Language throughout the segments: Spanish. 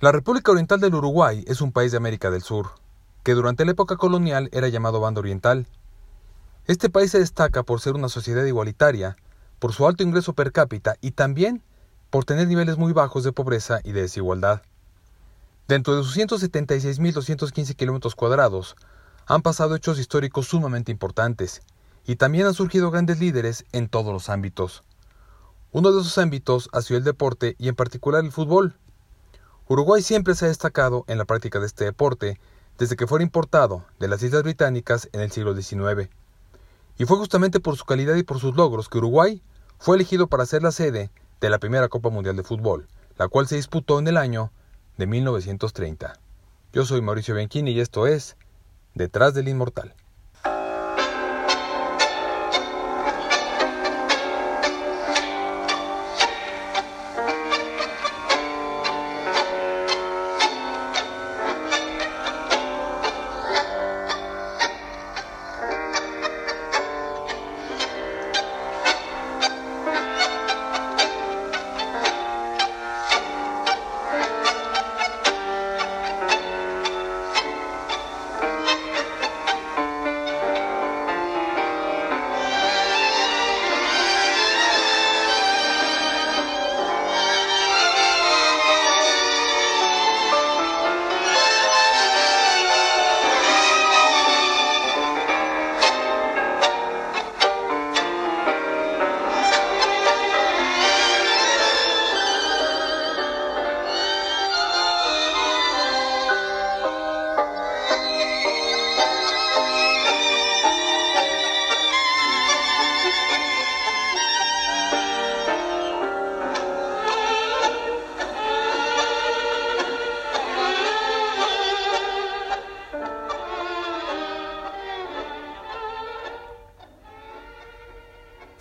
La República Oriental del Uruguay es un país de América del Sur, que durante la época colonial era llamado Bando Oriental. Este país se destaca por ser una sociedad igualitaria, por su alto ingreso per cápita y también por tener niveles muy bajos de pobreza y de desigualdad. Dentro de sus 176.215 kilómetros cuadrados, han pasado hechos históricos sumamente importantes, y también han surgido grandes líderes en todos los ámbitos. Uno de esos ámbitos ha sido el deporte y en particular el fútbol, Uruguay siempre se ha destacado en la práctica de este deporte desde que fue importado de las Islas Británicas en el siglo XIX. Y fue justamente por su calidad y por sus logros que Uruguay fue elegido para ser la sede de la primera Copa Mundial de Fútbol, la cual se disputó en el año de 1930. Yo soy Mauricio Bianchini y esto es Detrás del Inmortal.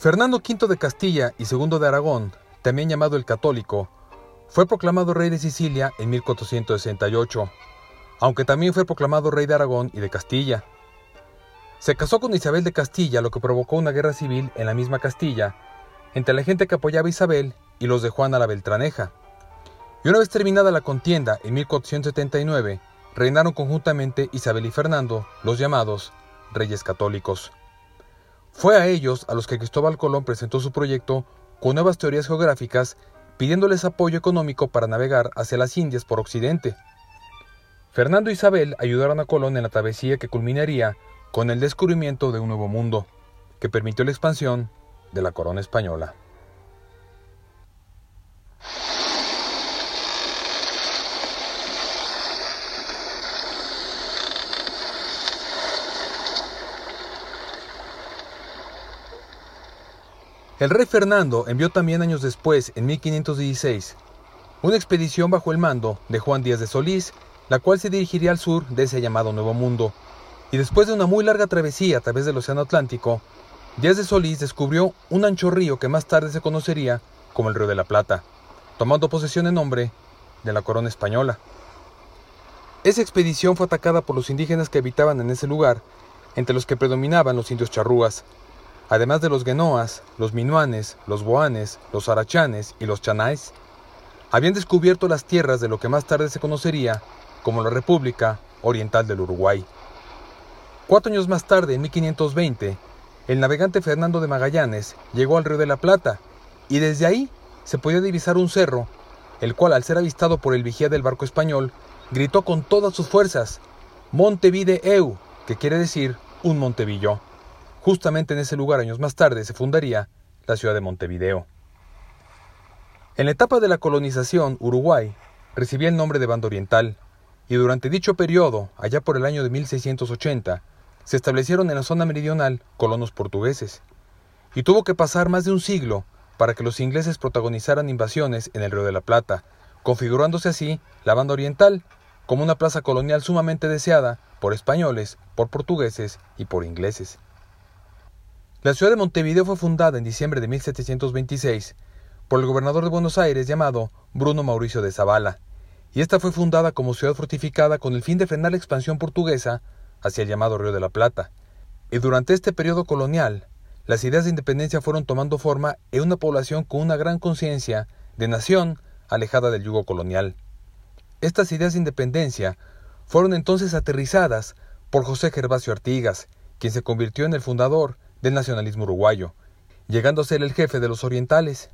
Fernando V de Castilla y II de Aragón, también llamado el Católico, fue proclamado rey de Sicilia en 1468, aunque también fue proclamado rey de Aragón y de Castilla. Se casó con Isabel de Castilla, lo que provocó una guerra civil en la misma Castilla, entre la gente que apoyaba a Isabel y los de Juana la Beltraneja. Y una vez terminada la contienda en 1479, reinaron conjuntamente Isabel y Fernando, los llamados Reyes Católicos. Fue a ellos a los que Cristóbal Colón presentó su proyecto con nuevas teorías geográficas, pidiéndoles apoyo económico para navegar hacia las Indias por Occidente. Fernando e Isabel ayudaron a Colón en la travesía que culminaría con el descubrimiento de un nuevo mundo, que permitió la expansión de la corona española. El rey Fernando envió también años después, en 1516, una expedición bajo el mando de Juan Díaz de Solís, la cual se dirigiría al sur de ese llamado Nuevo Mundo. Y después de una muy larga travesía a través del Océano Atlántico, Díaz de Solís descubrió un ancho río que más tarde se conocería como el Río de la Plata, tomando posesión en nombre de la corona española. Esa expedición fue atacada por los indígenas que habitaban en ese lugar, entre los que predominaban los indios charrúas, además de los genoas, los minuanes, los boanes, los arachanes y los chanais, habían descubierto las tierras de lo que más tarde se conocería como la República Oriental del Uruguay. Cuatro años más tarde, en 1520, el navegante Fernando de Magallanes llegó al Río de la Plata y desde ahí se podía divisar un cerro, el cual al ser avistado por el vigía del barco español, gritó con todas sus fuerzas, Montevide Eu, que quiere decir un Montevillo. Justamente en ese lugar años más tarde se fundaría la ciudad de Montevideo. En la etapa de la colonización, Uruguay recibía el nombre de Banda Oriental, y durante dicho periodo, allá por el año de 1680, se establecieron en la zona meridional colonos portugueses, y tuvo que pasar más de un siglo para que los ingleses protagonizaran invasiones en el Río de la Plata, configurándose así la Banda Oriental como una plaza colonial sumamente deseada por españoles, por portugueses y por ingleses. La ciudad de Montevideo fue fundada en diciembre de 1726 por el gobernador de Buenos Aires llamado Bruno Mauricio de Zavala, y esta fue fundada como ciudad fortificada con el fin de frenar la expansión portuguesa hacia el llamado Río de la Plata. Y durante este periodo colonial, las ideas de independencia fueron tomando forma en una población con una gran conciencia de nación alejada del yugo colonial. Estas ideas de independencia fueron entonces aterrizadas por José Gervasio Artigas, quien se convirtió en el fundador del nacionalismo uruguayo, llegando a ser el jefe de los orientales.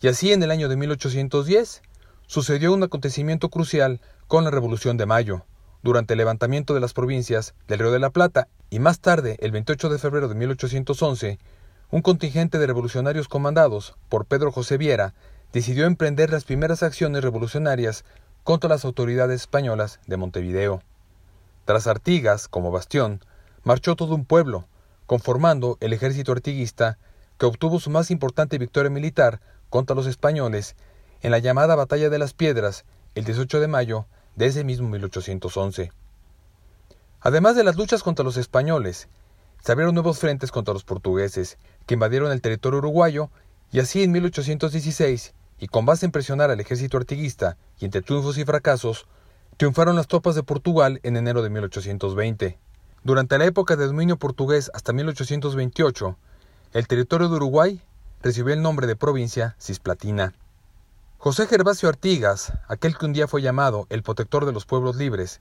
Y así en el año de 1810 sucedió un acontecimiento crucial con la Revolución de Mayo, durante el levantamiento de las provincias del Río de la Plata, y más tarde, el 28 de febrero de 1811, un contingente de revolucionarios comandados por Pedro José Viera decidió emprender las primeras acciones revolucionarias contra las autoridades españolas de Montevideo. Tras Artigas, como bastión, marchó todo un pueblo, conformando el ejército artiguista que obtuvo su más importante victoria militar contra los españoles en la llamada Batalla de las Piedras el 18 de mayo de ese mismo 1811. Además de las luchas contra los españoles, se abrieron nuevos frentes contra los portugueses, que invadieron el territorio uruguayo, y así en 1816, y con base en presionar al ejército artiguista y entre triunfos y fracasos, triunfaron las tropas de Portugal en enero de 1820. Durante la época de dominio portugués hasta 1828, el territorio de Uruguay recibió el nombre de provincia cisplatina. José Gervasio Artigas, aquel que un día fue llamado el protector de los pueblos libres,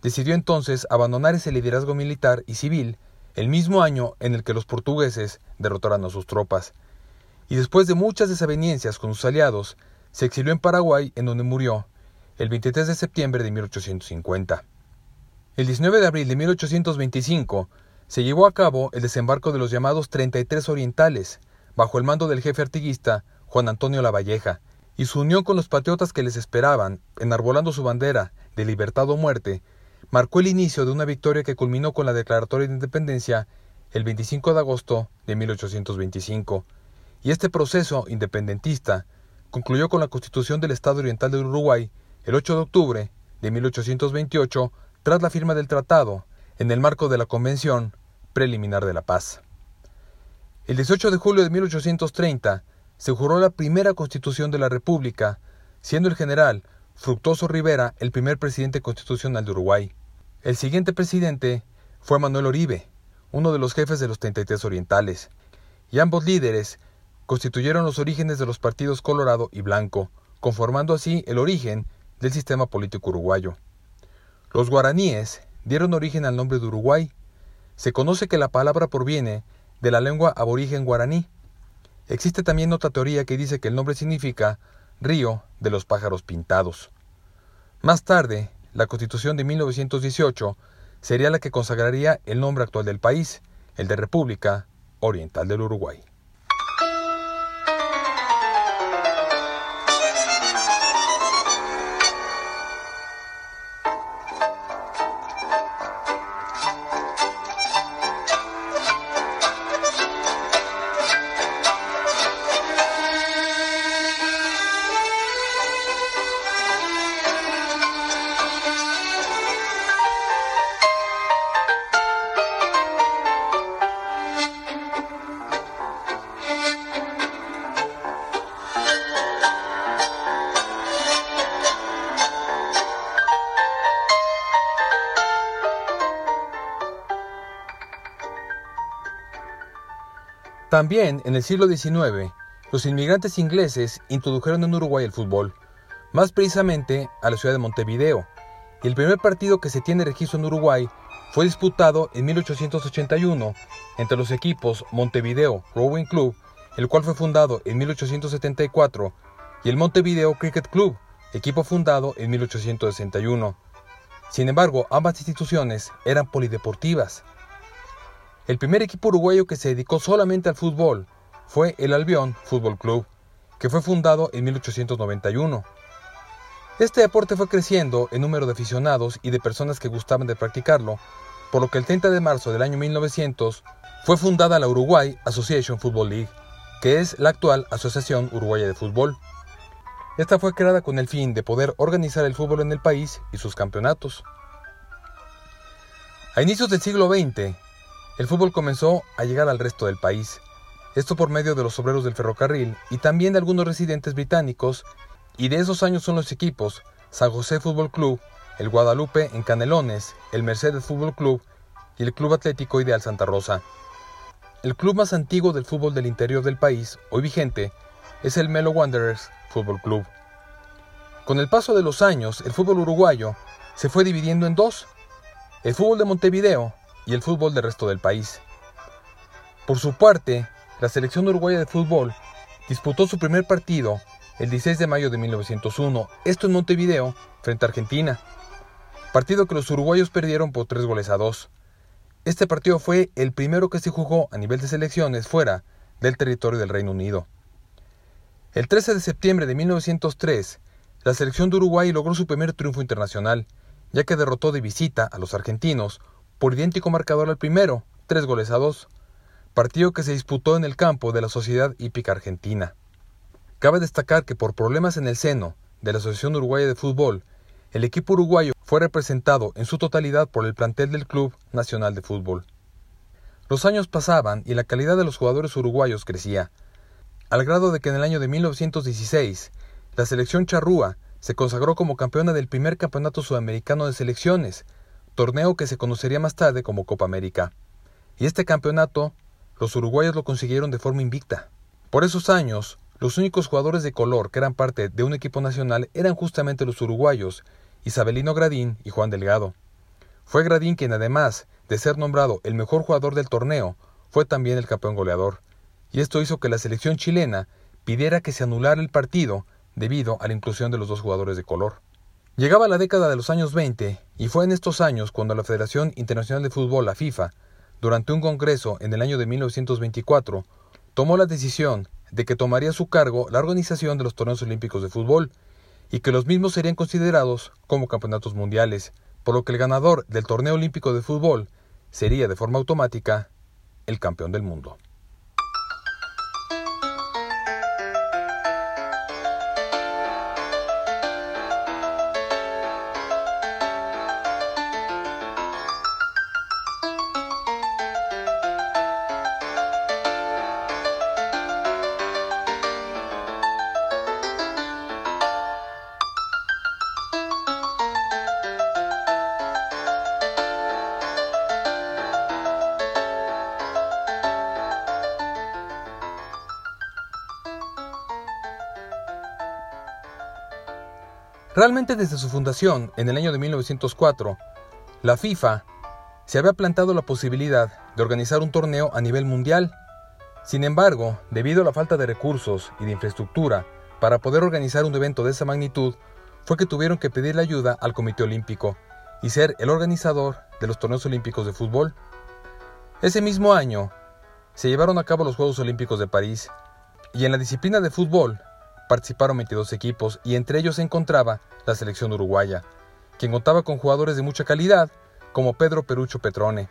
decidió entonces abandonar ese liderazgo militar y civil el mismo año en el que los portugueses derrotaron a sus tropas, y después de muchas desavenencias con sus aliados, se exilió en Paraguay en donde murió el 23 de septiembre de 1850. El 19 de abril de 1825 se llevó a cabo el desembarco de los llamados 33 Orientales, bajo el mando del jefe artiguista Juan Antonio Lavalleja, y su unión con los patriotas que les esperaban, enarbolando su bandera de libertad o muerte, marcó el inicio de una victoria que culminó con la declaratoria de independencia el 25 de agosto de 1825, y este proceso independentista concluyó con la constitución del Estado Oriental del Uruguay el 8 de octubre de 1828 tras la firma del tratado en el marco de la Convención Preliminar de la Paz. El 18 de julio de 1830 se juró la primera constitución de la República, siendo el general Fructuoso Rivera el primer presidente constitucional de Uruguay. El siguiente presidente fue Manuel Oribe, uno de los jefes de los 33 orientales, y ambos líderes constituyeron los orígenes de los partidos Colorado y Blanco, conformando así el origen del sistema político uruguayo. Los guaraníes dieron origen al nombre de Uruguay. Se conoce que la palabra proviene de la lengua aborigen guaraní. Existe también otra teoría que dice que el nombre significa río de los pájaros pintados. Más tarde, la Constitución de 1918 sería la que consagraría el nombre actual del país, el de República Oriental del Uruguay. También en el siglo XIX, los inmigrantes ingleses introdujeron en Uruguay el fútbol, más precisamente a la ciudad de Montevideo, y el primer partido que se tiene registro en Uruguay fue disputado en 1881 entre los equipos Montevideo Rowing Club, el cual fue fundado en 1874, y el Montevideo Cricket Club, equipo fundado en 1861. Sin embargo, ambas instituciones eran polideportivas, el primer equipo uruguayo que se dedicó solamente al fútbol fue el Albión Fútbol Club, que fue fundado en 1891. Este deporte fue creciendo en número de aficionados y de personas que gustaban de practicarlo, por lo que el 30 de marzo del año 1900 fue fundada la Uruguay Association Football League, que es la actual Asociación Uruguaya de Fútbol. Esta fue creada con el fin de poder organizar el fútbol en el país y sus campeonatos. A inicios del siglo XX, el fútbol comenzó a llegar al resto del país, esto por medio de los obreros del ferrocarril y también de algunos residentes británicos, y de esos años son los equipos San José Fútbol Club, el Guadalupe en Canelones, el Mercedes Fútbol Club y el Club Atlético Ideal Santa Rosa. El club más antiguo del fútbol del interior del país, hoy vigente, es el Melo Wanderers Fútbol Club. Con el paso de los años, el fútbol uruguayo se fue dividiendo en dos, el fútbol de Montevideo y el fútbol del resto del país. Por su parte, la selección uruguaya de fútbol disputó su primer partido el 16 de mayo de 1901, esto en Montevideo, frente a Argentina, partido que los uruguayos perdieron por tres goles a dos. Este partido fue el primero que se jugó a nivel de selecciones fuera del territorio del Reino Unido. El 13 de septiembre de 1903, la selección de Uruguay logró su primer triunfo internacional, ya que derrotó de visita a los argentinos por idéntico marcador al primero, tres goles a dos, partido que se disputó en el campo de la Sociedad Hípica Argentina. Cabe destacar que por problemas en el seno de la Asociación Uruguaya de Fútbol, el equipo uruguayo fue representado en su totalidad por el plantel del Club Nacional de Fútbol. Los años pasaban y la calidad de los jugadores uruguayos crecía, al grado de que en el año de 1916 la selección charrúa se consagró como campeona del primer campeonato sudamericano de selecciones, torneo que se conocería más tarde como Copa América. Y este campeonato, los uruguayos lo consiguieron de forma invicta. Por esos años, los únicos jugadores de color que eran parte de un equipo nacional eran justamente los uruguayos, Isabelino Gradín y Juan Delgado. Fue Gradín quien, además de ser nombrado el mejor jugador del torneo, fue también el campeón goleador. Y esto hizo que la selección chilena pidiera que se anulara el partido debido a la inclusión de los dos jugadores de color. Llegaba la década de los años 20 y fue en estos años cuando la Federación Internacional de Fútbol, la FIFA, durante un congreso en el año de 1924, tomó la decisión de que tomaría a su cargo la organización de los torneos olímpicos de fútbol y que los mismos serían considerados como campeonatos mundiales, por lo que el ganador del torneo olímpico de fútbol sería de forma automática el campeón del mundo. Realmente desde su fundación, en el año de 1904, la FIFA se había plantado la posibilidad de organizar un torneo a nivel mundial. Sin embargo, debido a la falta de recursos y de infraestructura para poder organizar un evento de esa magnitud, fue que tuvieron que pedir la ayuda al Comité Olímpico y ser el organizador de los torneos olímpicos de fútbol. Ese mismo año se llevaron a cabo los Juegos Olímpicos de París y en la disciplina de fútbol participaron 22 equipos y entre ellos se encontraba la selección uruguaya, quien contaba con jugadores de mucha calidad como Pedro Perucho Petrone.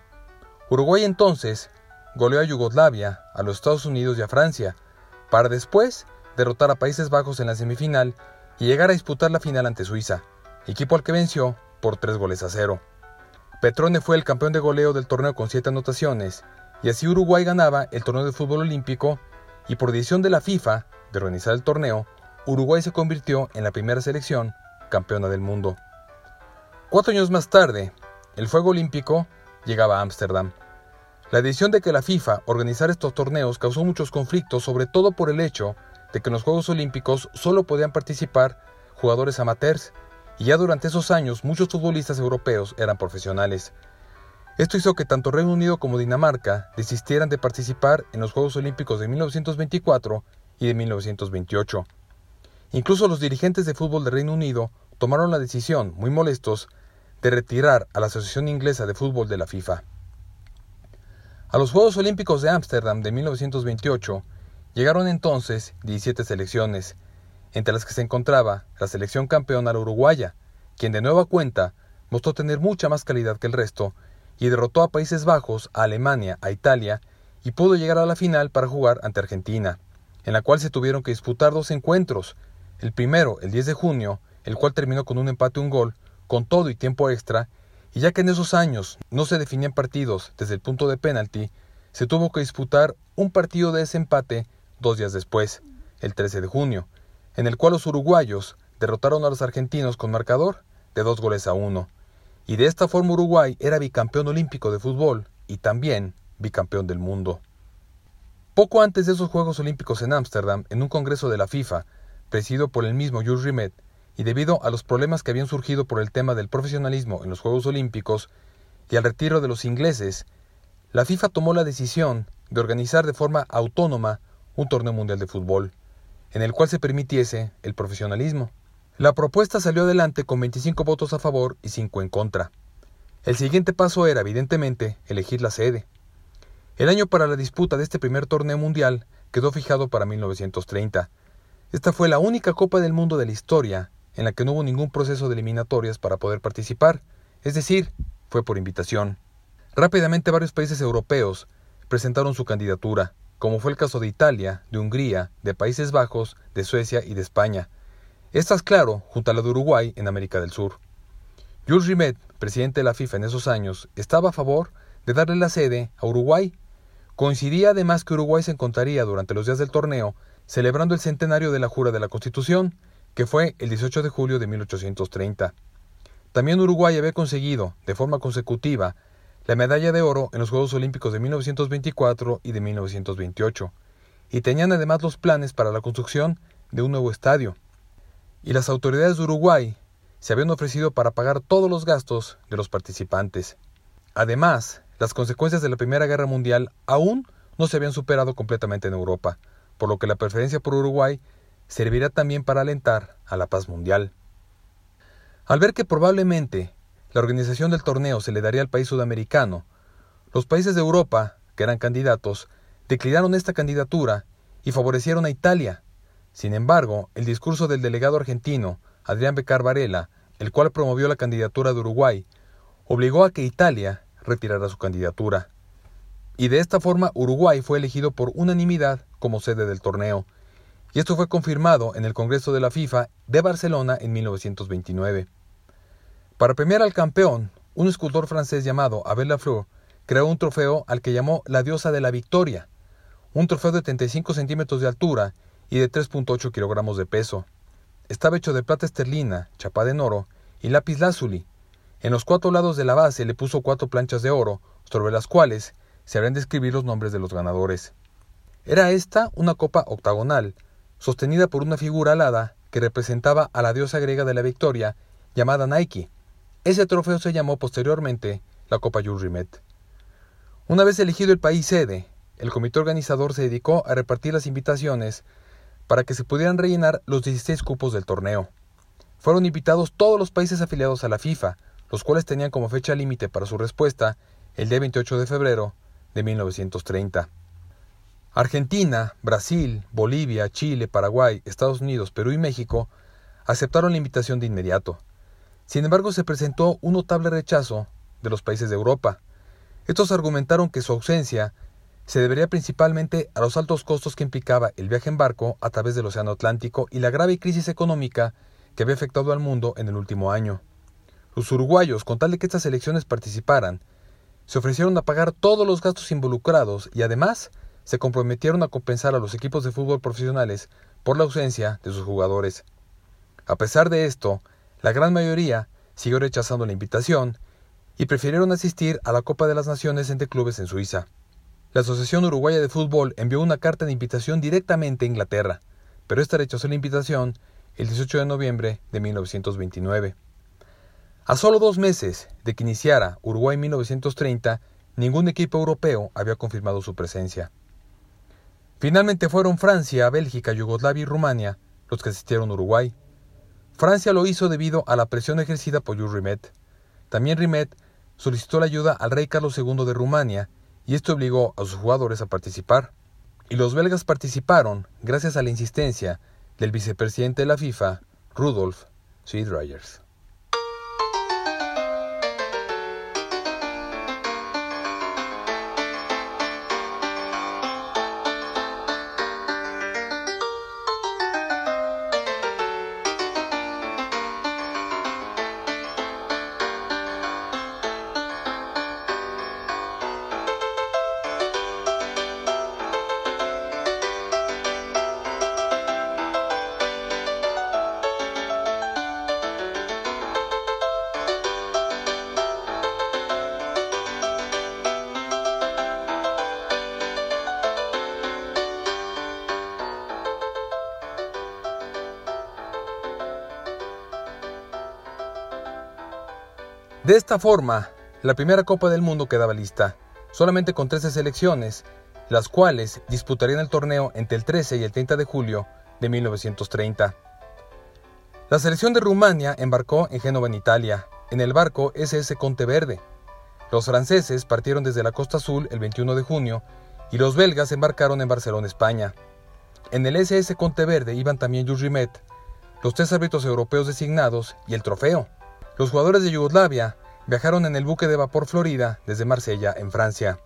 Uruguay entonces goleó a Yugoslavia, a los Estados Unidos y a Francia, para después derrotar a Países Bajos en la semifinal y llegar a disputar la final ante Suiza, equipo al que venció por 3 goles a 0. Petrone fue el campeón de goleo del torneo con 7 anotaciones, y así Uruguay ganaba el torneo de fútbol olímpico y por decisión de la FIFA de organizar el torneo, Uruguay se convirtió en la primera selección campeona del mundo. Cuatro años más tarde, el Fuego Olímpico llegaba a Ámsterdam. La decisión de que la FIFA organizara estos torneos causó muchos conflictos, sobre todo por el hecho de que en los Juegos Olímpicos solo podían participar jugadores amateurs, y ya durante esos años muchos futbolistas europeos eran profesionales. Esto hizo que tanto Reino Unido como Dinamarca desistieran de participar en los Juegos Olímpicos de 1924 y de 1928. Incluso los dirigentes de fútbol de Reino Unido tomaron la decisión, muy molestos, de retirar a la Asociación Inglesa de Fútbol de la FIFA. A los Juegos Olímpicos de Ámsterdam de 1928 llegaron entonces 17 selecciones, entre las que se encontraba la selección campeona la uruguaya, quien de nueva cuenta mostró tener mucha más calidad que el resto y derrotó a Países Bajos, a Alemania, a Italia y pudo llegar a la final para jugar ante Argentina en la cual se tuvieron que disputar dos encuentros, el primero el 10 de junio, el cual terminó con un empate un gol, con todo y tiempo extra, y ya que en esos años no se definían partidos desde el punto de penalti, se tuvo que disputar un partido de desempate dos días después, el 13 de junio, en el cual los uruguayos derrotaron a los argentinos con marcador de dos goles a uno, y de esta forma Uruguay era bicampeón olímpico de fútbol y también bicampeón del mundo. Poco antes de esos Juegos Olímpicos en Ámsterdam, en un congreso de la FIFA, presidido por el mismo Jules Rimet, y debido a los problemas que habían surgido por el tema del profesionalismo en los Juegos Olímpicos y al retiro de los ingleses, la FIFA tomó la decisión de organizar de forma autónoma un torneo mundial de fútbol, en el cual se permitiese el profesionalismo. La propuesta salió adelante con 25 votos a favor y 5 en contra. El siguiente paso era, evidentemente, elegir la sede. El año para la disputa de este primer torneo mundial quedó fijado para 1930. Esta fue la única Copa del Mundo de la historia en la que no hubo ningún proceso de eliminatorias para poder participar, es decir, fue por invitación. Rápidamente varios países europeos presentaron su candidatura, como fue el caso de Italia, de Hungría, de Países Bajos, de Suecia y de España. Estas, claro, junto a la de Uruguay en América del Sur. Jules Rimet, presidente de la FIFA en esos años, estaba a favor de darle la sede a Uruguay. Coincidía además que Uruguay se encontraría durante los días del torneo celebrando el centenario de la Jura de la Constitución, que fue el 18 de julio de 1830. También Uruguay había conseguido, de forma consecutiva, la medalla de oro en los Juegos Olímpicos de 1924 y de 1928, y tenían además los planes para la construcción de un nuevo estadio, y las autoridades de Uruguay se habían ofrecido para pagar todos los gastos de los participantes. Además, las consecuencias de la Primera Guerra Mundial aún no se habían superado completamente en Europa, por lo que la preferencia por Uruguay servirá también para alentar a la paz mundial. Al ver que probablemente la organización del torneo se le daría al país sudamericano, los países de Europa, que eran candidatos, declinaron esta candidatura y favorecieron a Italia, sin embargo, el discurso del delegado argentino, Adrián Becar Varela, el cual promovió la candidatura de Uruguay, obligó a que Italia retirara su candidatura. Y de esta forma Uruguay fue elegido por unanimidad como sede del torneo, y esto fue confirmado en el Congreso de la FIFA de Barcelona en 1929. Para premiar al campeón, un escultor francés llamado Abel Lafleur creó un trofeo al que llamó la diosa de la victoria, un trofeo de 35 centímetros de altura y de 3.8 kilogramos de peso. Estaba hecho de plata esterlina, chapada en oro, y lápiz lázuli. En los cuatro lados de la base le puso cuatro planchas de oro, sobre las cuales se habrían de escribir los nombres de los ganadores. Era esta una copa octagonal, sostenida por una figura alada que representaba a la diosa griega de la victoria, llamada Nike. Ese trofeo se llamó posteriormente la Copa Jules Rimet. Una vez elegido el país sede, el comité organizador se dedicó a repartir las invitaciones para que se pudieran rellenar los 16 cupos del torneo. Fueron invitados todos los países afiliados a la FIFA, los cuales tenían como fecha límite para su respuesta el día 28 de febrero de 1930. Argentina, Brasil, Bolivia, Chile, Paraguay, Estados Unidos, Perú y México aceptaron la invitación de inmediato. Sin embargo, se presentó un notable rechazo de los países de Europa. Estos argumentaron que su ausencia se debería principalmente a los altos costos que implicaba el viaje en barco a través del Océano Atlántico y la grave crisis económica que había afectado al mundo en el último año. Los uruguayos, con tal de que estas elecciones participaran, se ofrecieron a pagar todos los gastos involucrados y además se comprometieron a compensar a los equipos de fútbol profesionales por la ausencia de sus jugadores. A pesar de esto, la gran mayoría siguió rechazando la invitación y prefirieron asistir a la Copa de las Naciones entre clubes en Suiza. La Asociación Uruguaya de Fútbol envió una carta de invitación directamente a Inglaterra, pero esta rechazó la invitación el 18 de noviembre de 1929. A solo dos meses de que iniciara Uruguay 1930, ningún equipo europeo había confirmado su presencia. Finalmente fueron Francia, Bélgica, Yugoslavia y Rumania los que asistieron a Uruguay. Francia lo hizo debido a la presión ejercida por Jules Rimet. También Rimet solicitó la ayuda al rey Carlos II de Rumania y esto obligó a sus jugadores a participar. Y los belgas participaron gracias a la insistencia del vicepresidente de la FIFA, Rudolf Sweetryers. De esta forma, la primera Copa del Mundo quedaba lista, solamente con 13 selecciones, las cuales disputarían el torneo entre el 13 y el 30 de julio de 1930. La selección de Rumania embarcó en Génova, en Italia, en el barco SS Verde. Los franceses partieron desde la Costa Azul el 21 de junio y los belgas embarcaron en Barcelona, España. En el SS Verde iban también Jules Rimet, los tres árbitros europeos designados y el trofeo. Los jugadores de Yugoslavia viajaron en el buque de vapor Florida desde Marsella, en Francia.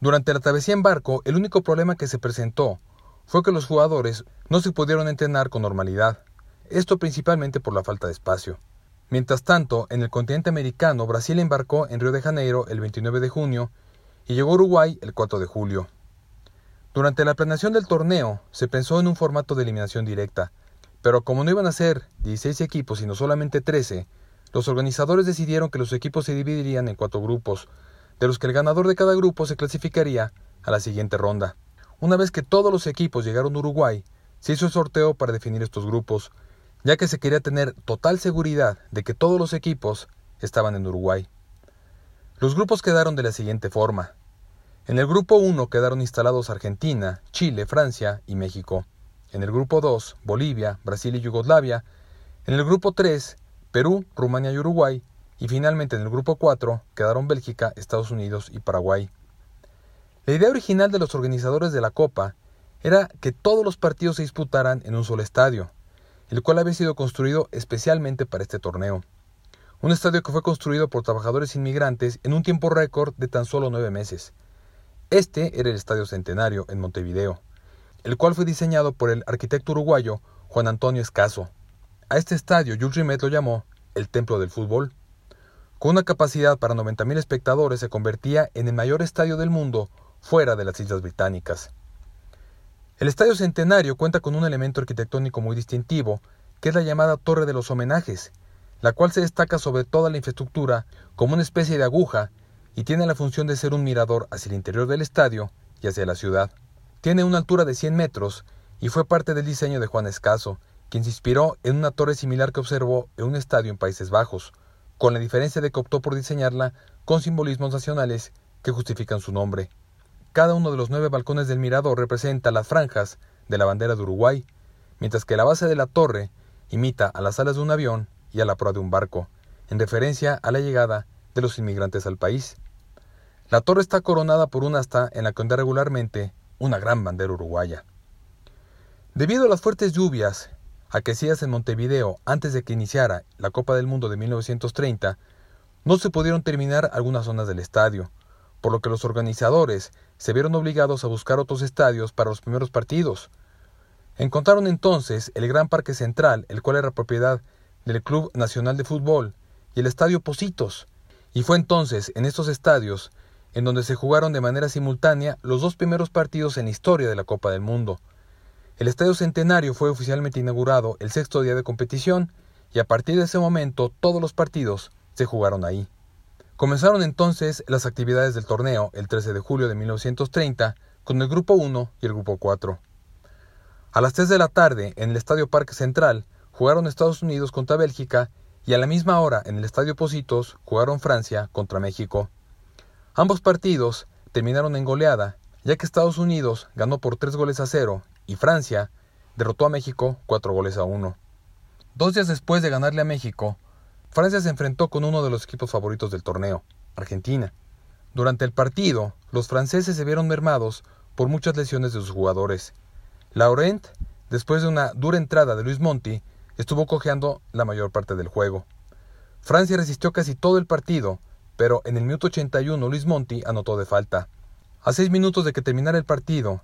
Durante la travesía en barco, el único problema que se presentó fue que los jugadores no se pudieron entrenar con normalidad, esto principalmente por la falta de espacio. Mientras tanto, en el continente americano, Brasil embarcó en Río de Janeiro el 29 de junio y llegó Uruguay el 4 de julio. Durante la planeación del torneo se pensó en un formato de eliminación directa, pero como no iban a ser 16 equipos sino solamente 13, los organizadores decidieron que los equipos se dividirían en cuatro grupos, de los que el ganador de cada grupo se clasificaría a la siguiente ronda. Una vez que todos los equipos llegaron a Uruguay, se hizo el sorteo para definir estos grupos, ya que se quería tener total seguridad de que todos los equipos estaban en Uruguay. Los grupos quedaron de la siguiente forma. En el grupo 1 quedaron instalados Argentina, Chile, Francia y México. En el grupo 2, Bolivia, Brasil y Yugoslavia. En el grupo 3, Perú, Rumania y Uruguay, y finalmente en el grupo 4 quedaron Bélgica, Estados Unidos y Paraguay. La idea original de los organizadores de la Copa era que todos los partidos se disputaran en un solo estadio, el cual había sido construido especialmente para este torneo. Un estadio que fue construido por trabajadores inmigrantes en un tiempo récord de tan solo nueve meses. Este era el Estadio Centenario en Montevideo, el cual fue diseñado por el arquitecto uruguayo Juan Antonio Escaso. A este estadio Jules Rimet lo llamó el Templo del Fútbol. Con una capacidad para 90.000 espectadores se convertía en el mayor estadio del mundo fuera de las Islas Británicas. El Estadio Centenario cuenta con un elemento arquitectónico muy distintivo, que es la llamada Torre de los Homenajes, la cual se destaca sobre toda la infraestructura como una especie de aguja y tiene la función de ser un mirador hacia el interior del estadio y hacia la ciudad. Tiene una altura de 100 metros y fue parte del diseño de Juan Escaso, quien se inspiró en una torre similar que observó en un estadio en Países Bajos, con la diferencia de que optó por diseñarla con simbolismos nacionales que justifican su nombre. Cada uno de los nueve balcones del mirador representa las franjas de la bandera de Uruguay, mientras que la base de la torre imita a las alas de un avión y a la proa de un barco, en referencia a la llegada de los inmigrantes al país. La torre está coronada por un asta en la que ondea regularmente una gran bandera uruguaya. Debido a las fuertes lluvias aquecidas en Montevideo antes de que iniciara la Copa del Mundo de 1930, no se pudieron terminar algunas zonas del estadio, por lo que los organizadores se vieron obligados a buscar otros estadios para los primeros partidos. Encontraron entonces el Gran Parque Central, el cual era propiedad del Club Nacional de Fútbol, y el Estadio Positos, y fue entonces en estos estadios en donde se jugaron de manera simultánea los dos primeros partidos en la historia de la Copa del Mundo, el Estadio Centenario fue oficialmente inaugurado el sexto día de competición y a partir de ese momento todos los partidos se jugaron ahí. Comenzaron entonces las actividades del torneo el 13 de julio de 1930 con el Grupo 1 y el Grupo 4. A las 3 de la tarde en el Estadio Parque Central jugaron Estados Unidos contra Bélgica y a la misma hora en el Estadio Positos jugaron Francia contra México. Ambos partidos terminaron en goleada, ya que Estados Unidos ganó por 3 goles a 0 y Francia derrotó a México cuatro goles a uno. Dos días después de ganarle a México, Francia se enfrentó con uno de los equipos favoritos del torneo, Argentina. Durante el partido, los franceses se vieron mermados por muchas lesiones de sus jugadores. Laurent, después de una dura entrada de Luis Monti, estuvo cojeando la mayor parte del juego. Francia resistió casi todo el partido, pero en el minuto 81 Luis Monti anotó de falta. A seis minutos de que terminara el partido,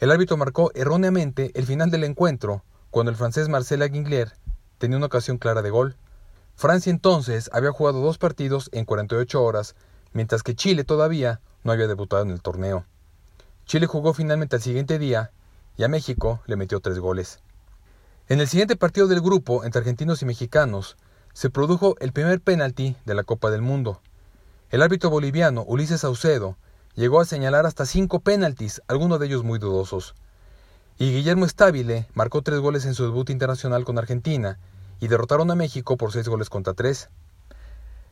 el árbitro marcó erróneamente el final del encuentro cuando el francés Marcel Aguingler tenía una ocasión clara de gol. Francia entonces había jugado dos partidos en 48 horas, mientras que Chile todavía no había debutado en el torneo. Chile jugó finalmente al siguiente día y a México le metió tres goles. En el siguiente partido del grupo entre argentinos y mexicanos se produjo el primer penalti de la Copa del Mundo. El árbitro boliviano Ulises Saucedo llegó a señalar hasta cinco penaltis, algunos de ellos muy dudosos. Y Guillermo Estabile marcó tres goles en su debut internacional con Argentina y derrotaron a México por seis goles contra tres.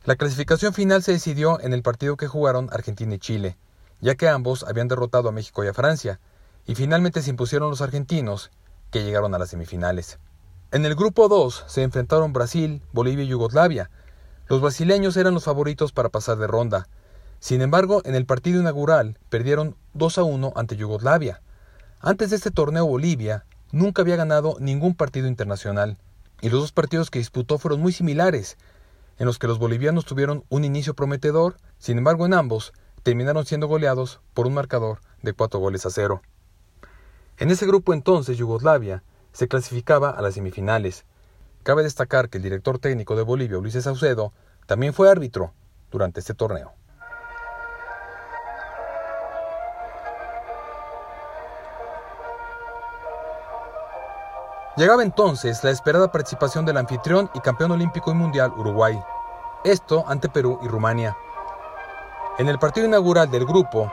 La clasificación final se decidió en el partido que jugaron Argentina y Chile, ya que ambos habían derrotado a México y a Francia, y finalmente se impusieron los argentinos, que llegaron a las semifinales. En el grupo 2 se enfrentaron Brasil, Bolivia y Yugoslavia. Los brasileños eran los favoritos para pasar de ronda. Sin embargo, en el partido inaugural perdieron 2 a 1 ante Yugoslavia. Antes de este torneo Bolivia nunca había ganado ningún partido internacional, y los dos partidos que disputó fueron muy similares, en los que los bolivianos tuvieron un inicio prometedor, sin embargo en ambos terminaron siendo goleados por un marcador de 4 goles a 0. En ese grupo entonces Yugoslavia se clasificaba a las semifinales. Cabe destacar que el director técnico de Bolivia, Ulises Saucedo, también fue árbitro durante este torneo. Llegaba entonces la esperada participación del anfitrión y campeón olímpico y mundial Uruguay, esto ante Perú y Rumania. En el partido inaugural del grupo,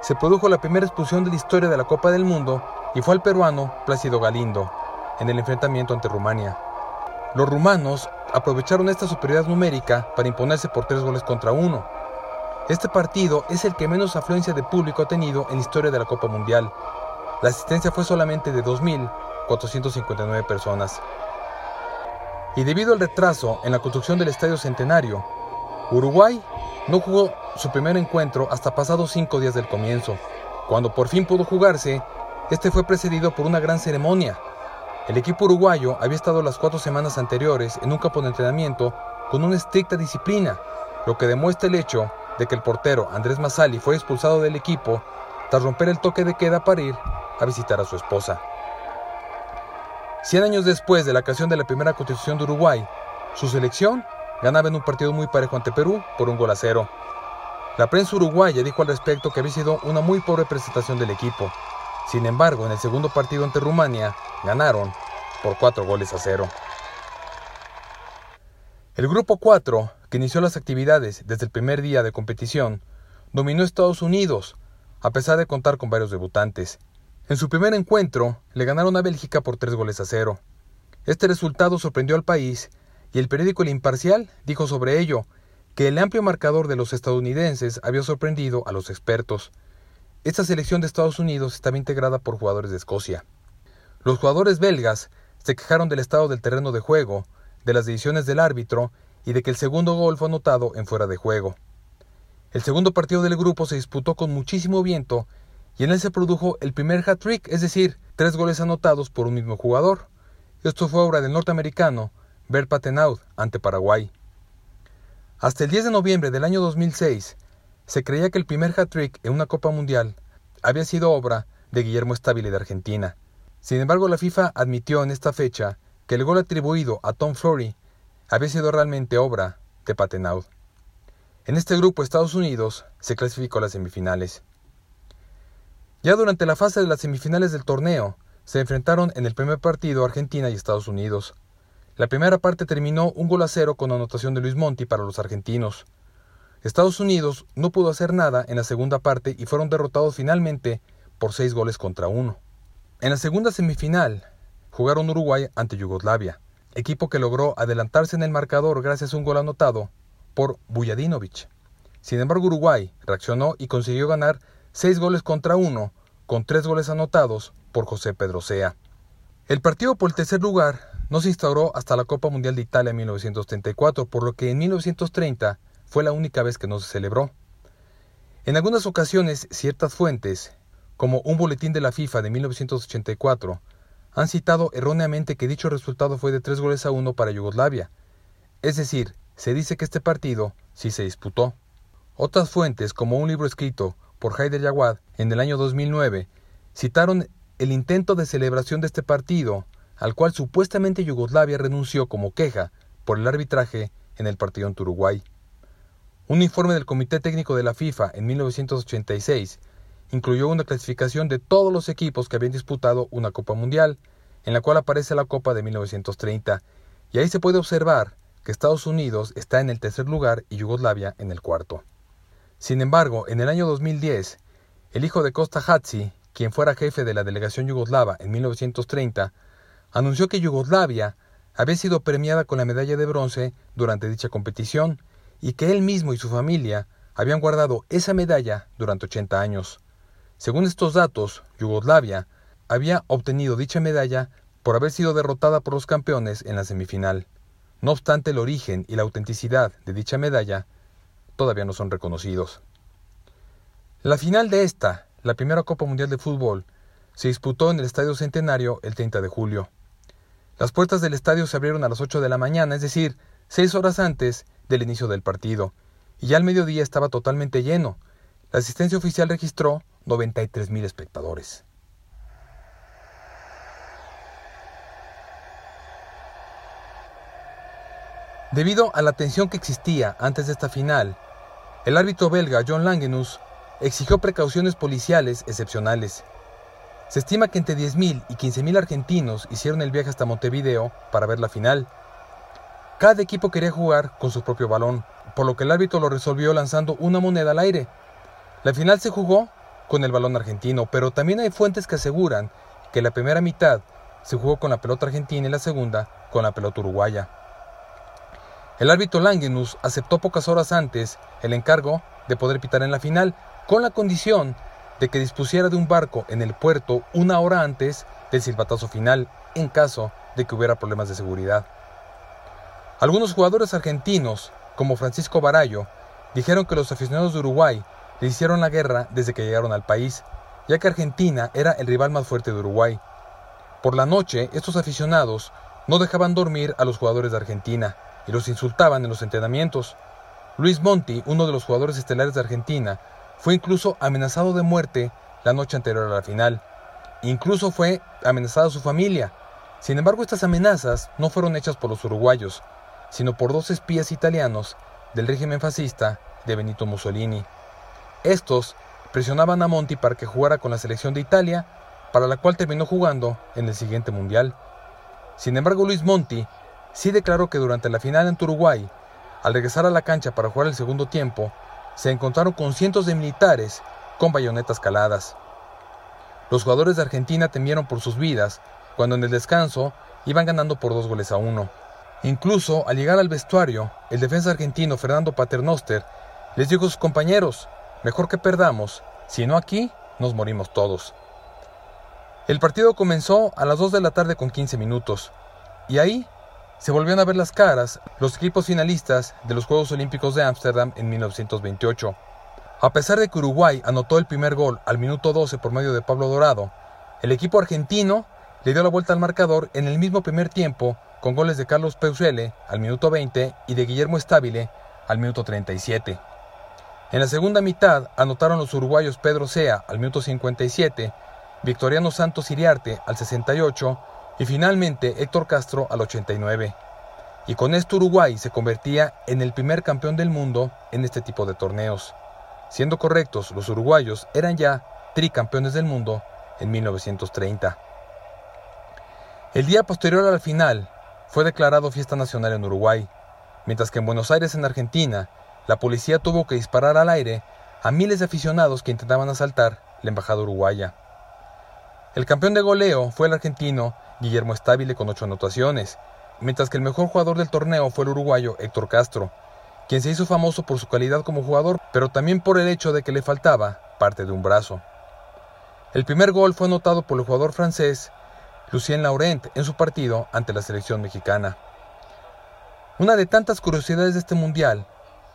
se produjo la primera expulsión de la historia de la Copa del Mundo y fue al peruano Plácido Galindo en el enfrentamiento ante Rumania. Los rumanos aprovecharon esta superioridad numérica para imponerse por tres goles contra uno. Este partido es el que menos afluencia de público ha tenido en la historia de la Copa Mundial. La asistencia fue solamente de 2.459 personas. Y debido al retraso en la construcción del Estadio Centenario, Uruguay no jugó su primer encuentro hasta pasados cinco días del comienzo. Cuando por fin pudo jugarse, este fue precedido por una gran ceremonia. El equipo uruguayo había estado las cuatro semanas anteriores en un campo de entrenamiento con una estricta disciplina, lo que demuestra el hecho de que el portero Andrés Massali fue expulsado del equipo tras romper el toque de queda para ir a visitar a su esposa. Cien años después de la ocasión de la primera constitución de Uruguay, su selección ganaba en un partido muy parejo ante Perú por un gol a cero. La prensa uruguaya dijo al respecto que había sido una muy pobre presentación del equipo. Sin embargo, en el segundo partido ante Rumania, ganaron por cuatro goles a cero. El grupo 4, que inició las actividades desde el primer día de competición, dominó Estados Unidos, a pesar de contar con varios debutantes. En su primer encuentro, le ganaron a Bélgica por tres goles a cero. Este resultado sorprendió al país y el periódico El Imparcial dijo sobre ello que el amplio marcador de los estadounidenses había sorprendido a los expertos. Esta selección de Estados Unidos estaba integrada por jugadores de Escocia. Los jugadores belgas se quejaron del estado del terreno de juego, de las decisiones del árbitro y de que el segundo gol fue anotado en fuera de juego. El segundo partido del grupo se disputó con muchísimo viento y en él se produjo el primer hat-trick, es decir, tres goles anotados por un mismo jugador. Esto fue obra del norteamericano Bert Patenaud ante Paraguay. Hasta el 10 de noviembre del año 2006, se creía que el primer hat-trick en una Copa Mundial había sido obra de Guillermo Stabile de Argentina. Sin embargo, la FIFA admitió en esta fecha que el gol atribuido a Tom Flory había sido realmente obra de Patenaud. En este grupo Estados Unidos se clasificó a las semifinales. Ya durante la fase de las semifinales del torneo, se enfrentaron en el primer partido Argentina y Estados Unidos. La primera parte terminó un gol a cero con anotación de Luis Monti para los argentinos. Estados Unidos no pudo hacer nada en la segunda parte y fueron derrotados finalmente por seis goles contra uno. En la segunda semifinal jugaron Uruguay ante Yugoslavia, equipo que logró adelantarse en el marcador gracias a un gol anotado por Bujadinovic. Sin embargo, Uruguay reaccionó y consiguió ganar seis goles contra uno, con tres goles anotados por José Pedrocea. El partido por el tercer lugar no se instauró hasta la Copa Mundial de Italia en 1934, por lo que en 1930 fue la única vez que no se celebró. En algunas ocasiones, ciertas fuentes, como un boletín de la FIFA de 1984, han citado erróneamente que dicho resultado fue de tres goles a uno para Yugoslavia. Es decir, se dice que este partido sí se disputó. Otras fuentes, como un libro escrito por Haider Yawad en el año 2009, citaron el intento de celebración de este partido al cual supuestamente Yugoslavia renunció como queja por el arbitraje en el partido ante Uruguay. Un informe del Comité Técnico de la FIFA en 1986 incluyó una clasificación de todos los equipos que habían disputado una Copa Mundial, en la cual aparece la Copa de 1930, y ahí se puede observar que Estados Unidos está en el tercer lugar y Yugoslavia en el cuarto. Sin embargo, en el año 2010, el hijo de Costa Hatzi, quien fuera jefe de la delegación yugoslava en 1930, anunció que Yugoslavia había sido premiada con la medalla de bronce durante dicha competición y que él mismo y su familia habían guardado esa medalla durante 80 años. Según estos datos, Yugoslavia había obtenido dicha medalla por haber sido derrotada por los campeones en la semifinal. No obstante, el origen y la autenticidad de dicha medalla todavía no son reconocidos. La final de esta, la primera Copa Mundial de Fútbol, se disputó en el Estadio Centenario el 30 de julio. Las puertas del estadio se abrieron a las 8 de la mañana, es decir, seis horas antes del inicio del partido, y ya al mediodía estaba totalmente lleno. La asistencia oficial registró 93.000 espectadores. Debido a la tensión que existía antes de esta final, el árbitro belga John Langenus exigió precauciones policiales excepcionales. Se estima que entre 10.000 y 15.000 argentinos hicieron el viaje hasta Montevideo para ver la final. Cada equipo quería jugar con su propio balón, por lo que el árbitro lo resolvió lanzando una moneda al aire. La final se jugó con el balón argentino, pero también hay fuentes que aseguran que la primera mitad se jugó con la pelota argentina y la segunda con la pelota uruguaya. El árbitro Langenus aceptó pocas horas antes el encargo de poder pitar en la final, con la condición de que dispusiera de un barco en el puerto una hora antes del silbatazo final, en caso de que hubiera problemas de seguridad. Algunos jugadores argentinos, como Francisco Barallo, dijeron que los aficionados de Uruguay le hicieron la guerra desde que llegaron al país, ya que Argentina era el rival más fuerte de Uruguay. Por la noche, estos aficionados no dejaban dormir a los jugadores de Argentina, y los insultaban en los entrenamientos. Luis Monti, uno de los jugadores estelares de Argentina, fue incluso amenazado de muerte la noche anterior a la final. Incluso fue amenazada su familia. Sin embargo, estas amenazas no fueron hechas por los uruguayos, sino por dos espías italianos del régimen fascista de Benito Mussolini. Estos presionaban a Monti para que jugara con la selección de Italia, para la cual terminó jugando en el siguiente mundial. Sin embargo, Luis Monti sí declaró que durante la final en Uruguay, al regresar a la cancha para jugar el segundo tiempo, se encontraron con cientos de militares con bayonetas caladas. Los jugadores de Argentina temieron por sus vidas cuando en el descanso iban ganando por dos goles a uno. Incluso al llegar al vestuario, el defensa argentino Fernando Paternoster les dijo a sus compañeros, mejor que perdamos, si no aquí, nos morimos todos. El partido comenzó a las 2 de la tarde con 15 minutos, y ahí se volvieron a ver las caras los equipos finalistas de los Juegos Olímpicos de Ámsterdam en 1928. A pesar de que Uruguay anotó el primer gol al minuto 12 por medio de Pablo Dorado, el equipo argentino le dio la vuelta al marcador en el mismo primer tiempo con goles de Carlos Peusele al minuto 20 y de Guillermo Estabile al minuto 37. En la segunda mitad anotaron los uruguayos Pedro Sea al minuto 57, Victoriano Santos Iriarte al 68 y finalmente Héctor Castro al 89. Y con esto Uruguay se convertía en el primer campeón del mundo en este tipo de torneos. Siendo correctos, los uruguayos eran ya tricampeones del mundo en 1930. El día posterior a la final fue declarado fiesta nacional en Uruguay, mientras que en Buenos Aires, en Argentina, la policía tuvo que disparar al aire a miles de aficionados que intentaban asaltar la embajada uruguaya. El campeón de goleo fue el argentino Guillermo Estabile con ocho anotaciones, mientras que el mejor jugador del torneo fue el uruguayo Héctor Castro, quien se hizo famoso por su calidad como jugador, pero también por el hecho de que le faltaba parte de un brazo. El primer gol fue anotado por el jugador francés Lucien Laurent en su partido ante la selección mexicana. Una de tantas curiosidades de este mundial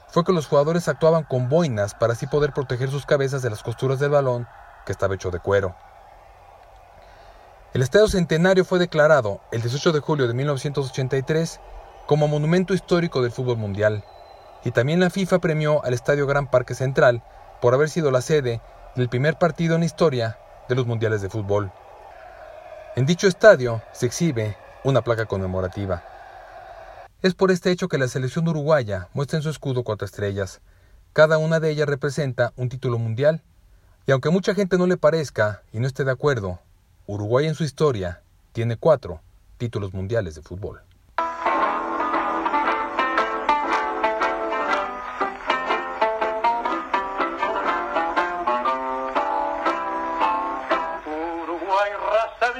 fue que los jugadores actuaban con boinas para así poder proteger sus cabezas de las costuras del balón, que estaba hecho de cuero. El Estadio Centenario fue declarado el 18 de julio de 1983 como Monumento Histórico del Fútbol Mundial, y también la FIFA premió al Estadio Gran Parque Central por haber sido la sede del primer partido en la historia de los Mundiales de Fútbol. En dicho estadio se exhibe una placa conmemorativa. Es por este hecho que la selección uruguaya muestra en su escudo cuatro estrellas. Cada una de ellas representa un título mundial. Y aunque mucha gente no le parezca y no esté de acuerdo, Uruguay en su historia tiene cuatro títulos mundiales de fútbol. Uruguay, raza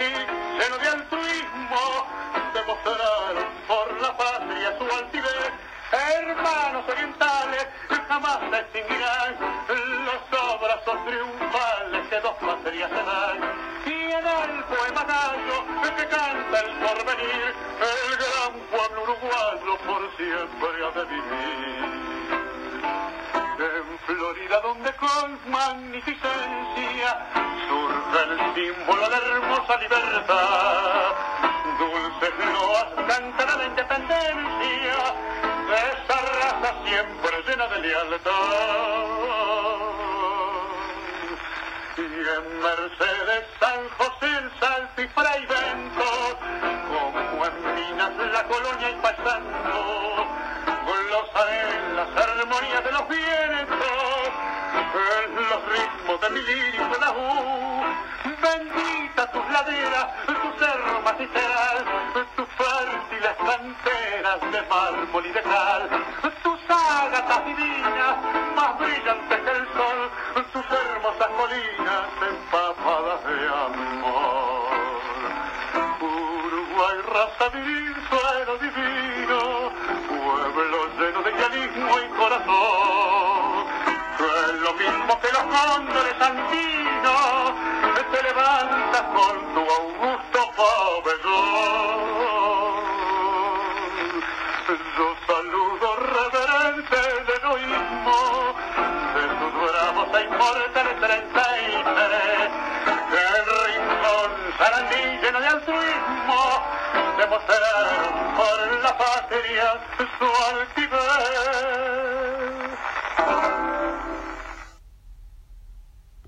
Lleno de altruismo, demostraron por la patria su altivez. Hermanos orientales, jamás se extinguirán los abrazos triunfales que dos patrias se dan. Y en el poema gallo que canta el porvenir, el gran pueblo uruguayo por siempre ha de vivir. En Florida donde con magnificencia símbolo de hermosa libertad. Dulces loas cantan la independencia de esa raza siempre llena de lealtad. Y en Mercedes, San José, el Salto y Fray mármol y de cal, tus ágatas divinas, más brillantes que el sol, tus hermosas colinas empapadas de amor. Uruguay, raza viril, suelo divino, pueblo lleno de idealismo y corazón. Que es lo mismo que los cóndores andinos, te levantas con Yo saludo reverente el heroísmo de tus bravos e inmortales y tres. El rincón Sarandí lleno de altruismo demostraron por la patria su altivez.